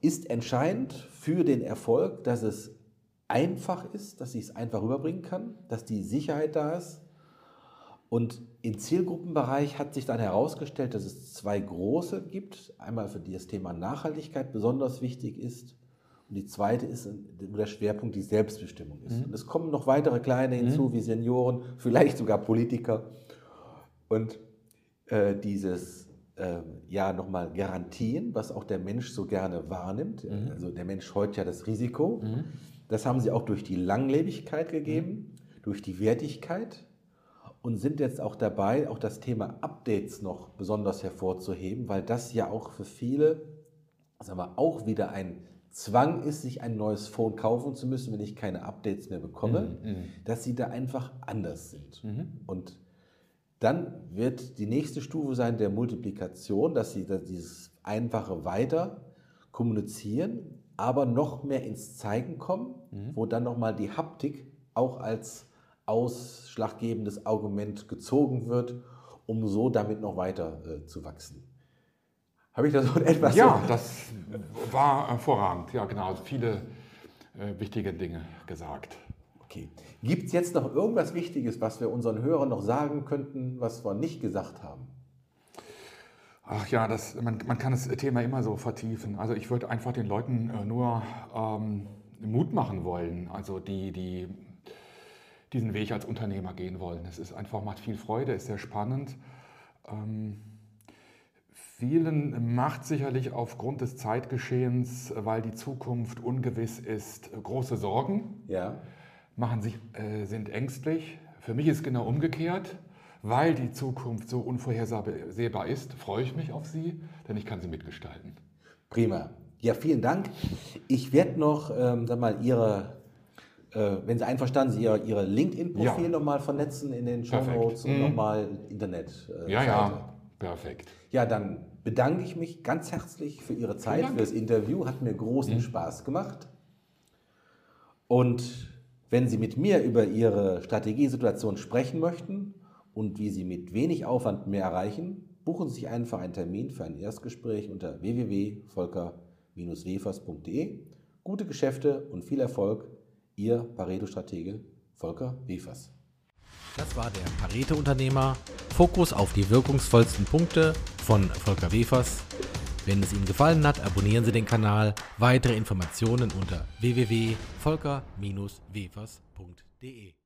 ist entscheidend für den Erfolg, dass es einfach ist, dass ich es einfach rüberbringen kann, dass die Sicherheit da ist. Und im Zielgruppenbereich hat sich dann herausgestellt, dass es zwei große gibt. Einmal für die das Thema Nachhaltigkeit besonders wichtig ist. Und die zweite ist, wo der Schwerpunkt die Selbstbestimmung ist. Mhm. Und es kommen noch weitere kleine hinzu, mhm. wie Senioren, vielleicht sogar Politiker. Und äh, dieses äh, ja nochmal Garantien, was auch der Mensch so gerne wahrnimmt. Mhm. Also der Mensch scheut ja das Risiko. Mhm. Das haben sie auch durch die Langlebigkeit gegeben, mhm. durch die Wertigkeit und sind jetzt auch dabei, auch das Thema Updates noch besonders hervorzuheben, weil das ja auch für viele, sagen wir, auch wieder ein Zwang ist, sich ein neues Phone kaufen zu müssen, wenn ich keine Updates mehr bekomme, mhm. mhm. dass sie da einfach anders sind. Mhm. Und dann wird die nächste Stufe sein der Multiplikation, dass sie dieses Einfache weiter kommunizieren, aber noch mehr ins Zeigen kommen, mhm. wo dann nochmal die Haptik auch als ausschlaggebendes Argument gezogen wird, um so damit noch weiter äh, zu wachsen. Habe ich da so etwas? Ja, so? das war hervorragend. Ja, genau. Also viele äh, wichtige Dinge gesagt. Okay. Gibt es jetzt noch irgendwas Wichtiges, was wir unseren Hörern noch sagen könnten, was wir nicht gesagt haben? Ach ja, das, man, man kann das Thema immer so vertiefen. Also ich würde einfach den Leuten äh, nur ähm, Mut machen wollen, also die, die diesen Weg als Unternehmer gehen wollen. Es ist einfach, macht viel Freude, ist sehr spannend. Ähm, vielen macht sicherlich aufgrund des Zeitgeschehens, weil die Zukunft ungewiss ist, große Sorgen. Ja. Machen sich, äh, sind ängstlich. Für mich ist genau umgekehrt. Weil die Zukunft so unvorhersehbar ist, freue ich mich auf sie, denn ich kann sie mitgestalten. Prima. Ja, vielen Dank. Ich werde noch, ähm, sag mal, Ihre, äh, wenn Sie einverstanden sind, Ihre, Ihre LinkedIn-Profil ja. nochmal vernetzen in den Show Notes und mhm. nochmal Internet. Äh, ja, ja, perfekt. Ja, dann bedanke ich mich ganz herzlich für Ihre Zeit, für das Interview. Hat mir großen mhm. Spaß gemacht. Und Wenn Sie mit mir über Ihre Strategiesituation sprechen möchten und wie Sie mit wenig Aufwand mehr erreichen, buchen Sie sich einfach einen Termin für ein Erstgespräch unter www.volker-wefers.de. Gute Geschäfte und viel Erfolg, Ihr Pareto-Stratege Volker Wefers. Das war der Pareto-Unternehmer. Fokus auf die wirkungsvollsten Punkte von Volker Wefers. Wenn es Ihnen gefallen hat, abonnieren Sie den Kanal. Weitere Informationen unter www.volker-wefers.de.